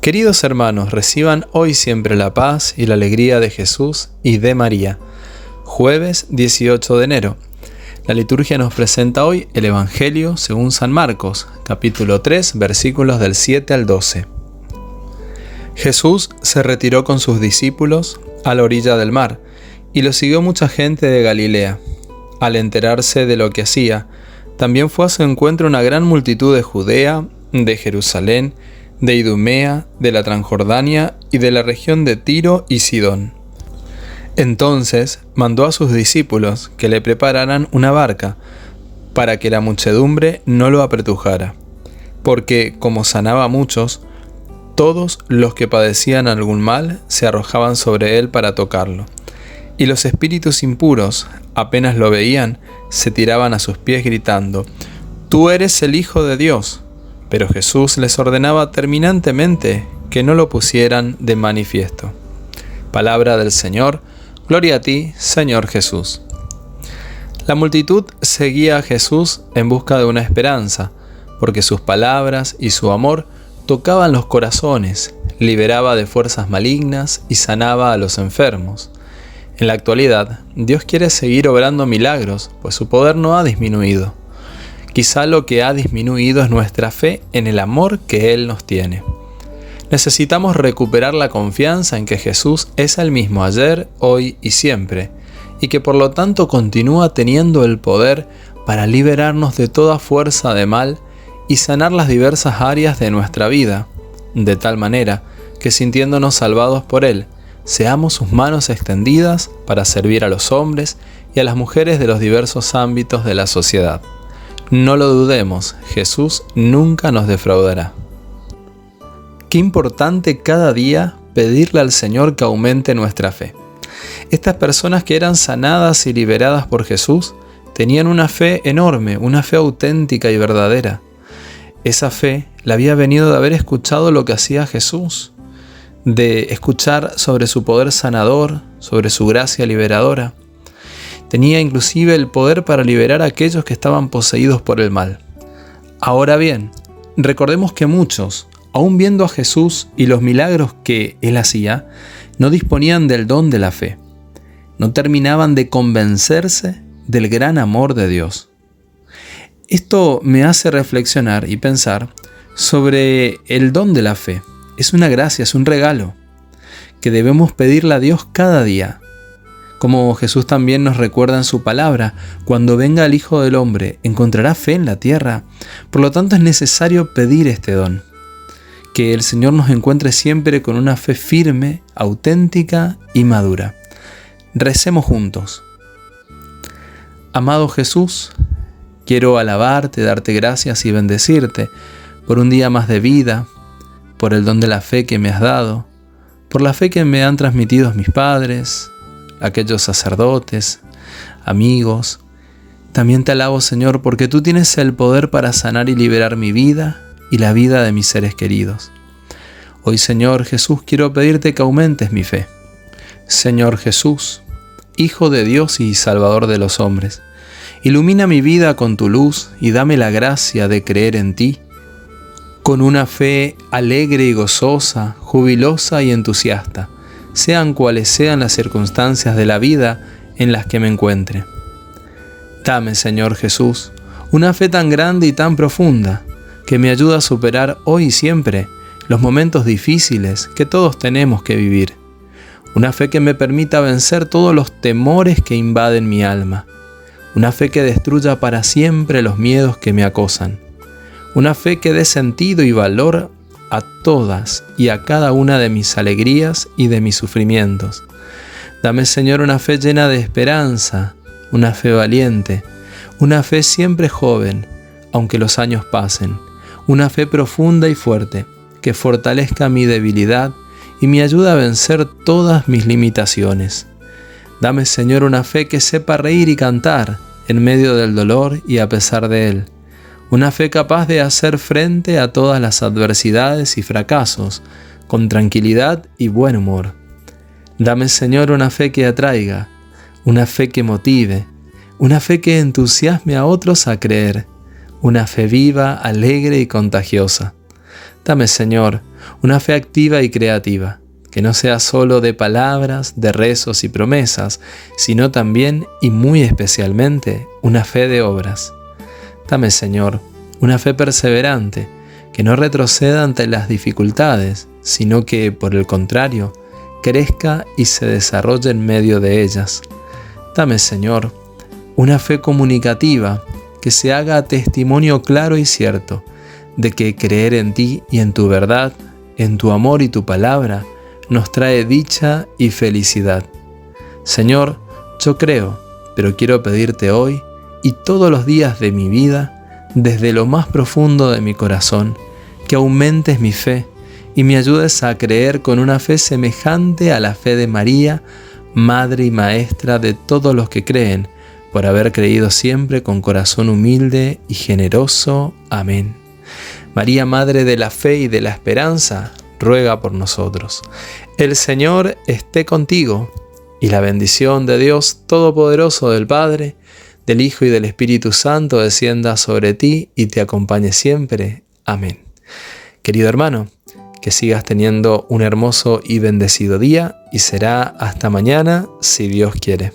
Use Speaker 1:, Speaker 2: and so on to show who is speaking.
Speaker 1: Queridos hermanos, reciban hoy siempre la paz y la alegría de Jesús y de María. Jueves 18 de enero. La liturgia nos presenta hoy el Evangelio según San Marcos, capítulo 3, versículos del 7 al 12. Jesús se retiró con sus discípulos a la orilla del mar, y lo siguió mucha gente de Galilea. Al enterarse de lo que hacía, también fue a su encuentro una gran multitud de Judea, de Jerusalén, de Idumea, de la Transjordania y de la región de Tiro y Sidón. Entonces mandó a sus discípulos que le prepararan una barca, para que la muchedumbre no lo apretujara, porque como sanaba a muchos, todos los que padecían algún mal se arrojaban sobre él para tocarlo. Y los espíritus impuros, apenas lo veían, se tiraban a sus pies gritando, Tú eres el Hijo de Dios. Pero Jesús les ordenaba terminantemente que no lo pusieran de manifiesto. Palabra del Señor, gloria a ti, Señor Jesús. La multitud seguía a Jesús en busca de una esperanza, porque sus palabras y su amor tocaban los corazones, liberaba de fuerzas malignas y sanaba a los enfermos. En la actualidad, Dios quiere seguir obrando milagros, pues su poder no ha disminuido. Quizá lo que ha disminuido es nuestra fe en el amor que Él nos tiene. Necesitamos recuperar la confianza en que Jesús es el mismo ayer, hoy y siempre, y que por lo tanto continúa teniendo el poder para liberarnos de toda fuerza de mal y sanar las diversas áreas de nuestra vida, de tal manera que sintiéndonos salvados por Él, seamos sus manos extendidas para servir a los hombres y a las mujeres de los diversos ámbitos de la sociedad. No lo dudemos, Jesús nunca nos defraudará. Qué importante cada día pedirle al Señor que aumente nuestra fe. Estas personas que eran sanadas y liberadas por Jesús tenían una fe enorme, una fe auténtica y verdadera. Esa fe la había venido de haber escuchado lo que hacía Jesús, de escuchar sobre su poder sanador, sobre su gracia liberadora. Tenía inclusive el poder para liberar a aquellos que estaban poseídos por el mal. Ahora bien, recordemos que muchos, aun viendo a Jesús y los milagros que él hacía, no disponían del don de la fe. No terminaban de convencerse del gran amor de Dios. Esto me hace reflexionar y pensar sobre el don de la fe. Es una gracia, es un regalo que debemos pedirle a Dios cada día como Jesús también nos recuerda en su palabra, cuando venga el Hijo del Hombre, encontrará fe en la tierra. Por lo tanto es necesario pedir este don. Que el Señor nos encuentre siempre con una fe firme, auténtica y madura. Recemos juntos. Amado Jesús, quiero alabarte, darte gracias y bendecirte por un día más de vida, por el don de la fe que me has dado, por la fe que me han transmitido mis padres, aquellos sacerdotes, amigos. También te alabo, Señor, porque tú tienes el poder para sanar y liberar mi vida y la vida de mis seres queridos. Hoy, Señor Jesús, quiero pedirte que aumentes mi fe. Señor Jesús, Hijo de Dios y Salvador de los hombres, ilumina mi vida con tu luz y dame la gracia de creer en ti, con una fe alegre y gozosa, jubilosa y entusiasta sean cuales sean las circunstancias de la vida en las que me encuentre. Dame, Señor Jesús, una fe tan grande y tan profunda que me ayuda a superar hoy y siempre los momentos difíciles que todos tenemos que vivir. Una fe que me permita vencer todos los temores que invaden mi alma. Una fe que destruya para siempre los miedos que me acosan. Una fe que dé sentido y valor a todas y a cada una de mis alegrías y de mis sufrimientos. Dame, Señor, una fe llena de esperanza, una fe valiente, una fe siempre joven, aunque los años pasen, una fe profunda y fuerte, que fortalezca mi debilidad y me ayude a vencer todas mis limitaciones. Dame, Señor, una fe que sepa reír y cantar en medio del dolor y a pesar de él una fe capaz de hacer frente a todas las adversidades y fracasos con tranquilidad y buen humor. Dame, Señor, una fe que atraiga, una fe que motive, una fe que entusiasme a otros a creer, una fe viva, alegre y contagiosa. Dame, Señor, una fe activa y creativa, que no sea solo de palabras, de rezos y promesas, sino también y muy especialmente una fe de obras. Dame, Señor, una fe perseverante, que no retroceda ante las dificultades, sino que, por el contrario, crezca y se desarrolle en medio de ellas. Dame, Señor, una fe comunicativa que se haga testimonio claro y cierto de que creer en ti y en tu verdad, en tu amor y tu palabra, nos trae dicha y felicidad. Señor, yo creo, pero quiero pedirte hoy y todos los días de mi vida, desde lo más profundo de mi corazón, que aumentes mi fe y me ayudes a creer con una fe semejante a la fe de María, Madre y Maestra de todos los que creen, por haber creído siempre con corazón humilde y generoso. Amén. María, Madre de la Fe y de la Esperanza, ruega por nosotros. El Señor esté contigo, y la bendición de Dios Todopoderoso del Padre, del Hijo y del Espíritu Santo descienda sobre ti y te acompañe siempre. Amén. Querido hermano, que sigas teniendo un hermoso y bendecido día y será hasta mañana si Dios quiere.